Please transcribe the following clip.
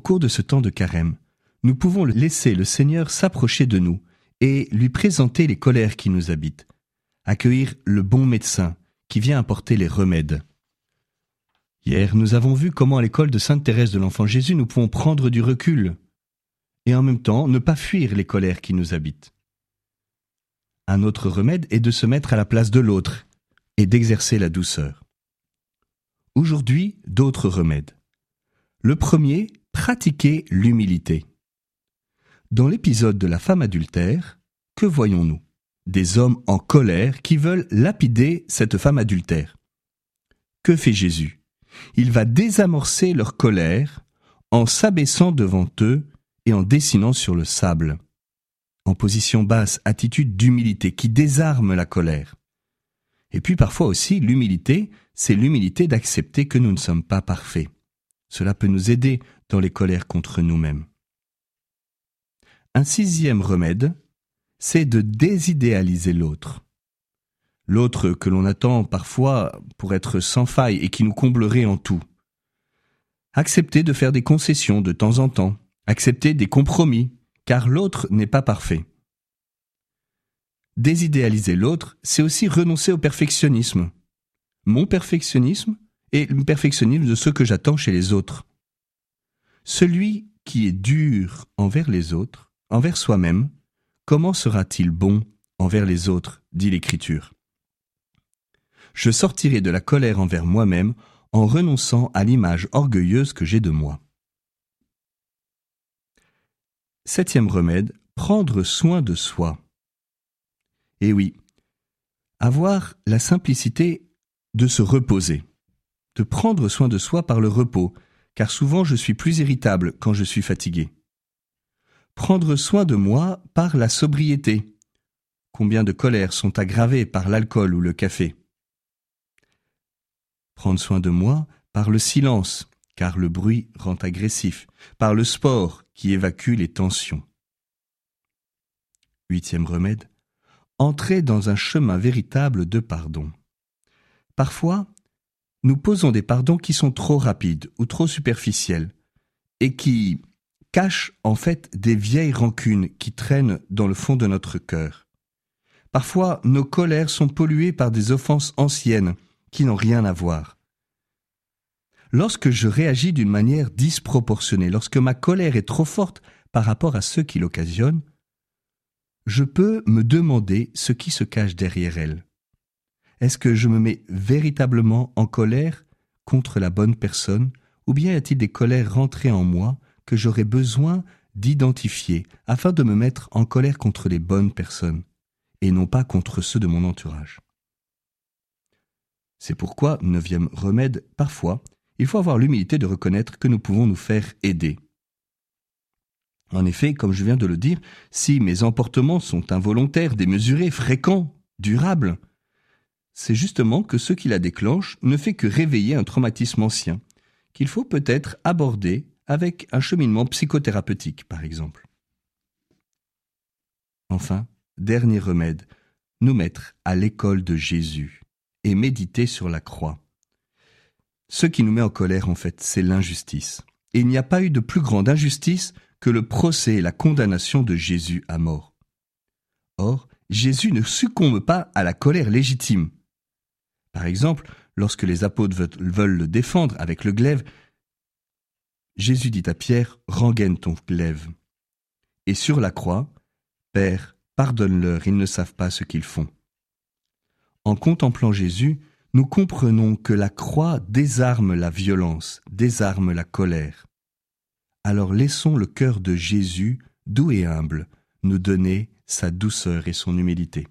cours de ce temps de carême, nous pouvons laisser le Seigneur s'approcher de nous et lui présenter les colères qui nous habitent, accueillir le bon médecin qui vient apporter les remèdes. Hier, nous avons vu comment à l'école de Sainte Thérèse de l'Enfant Jésus nous pouvons prendre du recul et en même temps ne pas fuir les colères qui nous habitent. Un autre remède est de se mettre à la place de l'autre et d'exercer la douceur. Aujourd'hui, d'autres remèdes. Le premier, pratiquer l'humilité. Dans l'épisode de la femme adultère, que voyons-nous? Des hommes en colère qui veulent lapider cette femme adultère. Que fait Jésus? Il va désamorcer leur colère en s'abaissant devant eux et en dessinant sur le sable. En position basse, attitude d'humilité qui désarme la colère. Et puis parfois aussi, l'humilité, c'est l'humilité d'accepter que nous ne sommes pas parfaits. Cela peut nous aider dans les colères contre nous-mêmes. Un sixième remède, c'est de désidéaliser l'autre. L'autre que l'on attend parfois pour être sans faille et qui nous comblerait en tout. Accepter de faire des concessions de temps en temps, accepter des compromis, car l'autre n'est pas parfait. Désidéaliser l'autre, c'est aussi renoncer au perfectionnisme. Mon perfectionnisme et le perfectionnisme de ce que j'attends chez les autres. Celui qui est dur envers les autres, envers soi-même, comment sera-t-il bon envers les autres dit l'Écriture. Je sortirai de la colère envers moi-même en renonçant à l'image orgueilleuse que j'ai de moi. Septième remède, prendre soin de soi. Et oui, avoir la simplicité de se reposer, de prendre soin de soi par le repos, car souvent je suis plus irritable quand je suis fatigué. Prendre soin de moi par la sobriété. Combien de colères sont aggravées par l'alcool ou le café Prendre soin de moi par le silence, car le bruit rend agressif, par le sport qui évacue les tensions. Huitième remède, entrer dans un chemin véritable de pardon. Parfois, nous posons des pardons qui sont trop rapides ou trop superficiels et qui cachent en fait des vieilles rancunes qui traînent dans le fond de notre cœur. Parfois, nos colères sont polluées par des offenses anciennes qui n'ont rien à voir. Lorsque je réagis d'une manière disproportionnée, lorsque ma colère est trop forte par rapport à ceux qui l'occasionnent, je peux me demander ce qui se cache derrière elle. Est-ce que je me mets véritablement en colère contre la bonne personne, ou bien y a-t-il des colères rentrées en moi que j'aurais besoin d'identifier afin de me mettre en colère contre les bonnes personnes, et non pas contre ceux de mon entourage? C'est pourquoi, neuvième remède, parfois, il faut avoir l'humilité de reconnaître que nous pouvons nous faire aider. En effet, comme je viens de le dire, si mes emportements sont involontaires, démesurés, fréquents, durables, c'est justement que ce qui la déclenche ne fait que réveiller un traumatisme ancien, qu'il faut peut-être aborder avec un cheminement psychothérapeutique, par exemple. Enfin, dernier remède, nous mettre à l'école de Jésus et méditer sur la croix. Ce qui nous met en colère, en fait, c'est l'injustice. Et il n'y a pas eu de plus grande injustice que le procès et la condamnation de Jésus à mort. Or, Jésus ne succombe pas à la colère légitime. Par exemple, lorsque les apôtres veulent le défendre avec le glaive, Jésus dit à Pierre, rengaine ton glaive. Et sur la croix, Père, pardonne-leur, ils ne savent pas ce qu'ils font. En contemplant Jésus, nous comprenons que la croix désarme la violence, désarme la colère. Alors laissons le cœur de Jésus, doux et humble, nous donner sa douceur et son humilité.